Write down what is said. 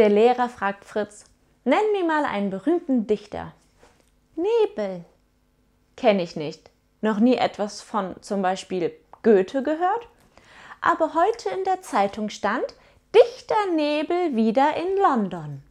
Der Lehrer fragt Fritz, nenn mir mal einen berühmten Dichter. Nebel. Kenne ich nicht. Noch nie etwas von zum Beispiel Goethe gehört? Aber heute in der Zeitung stand Dichter Nebel wieder in London.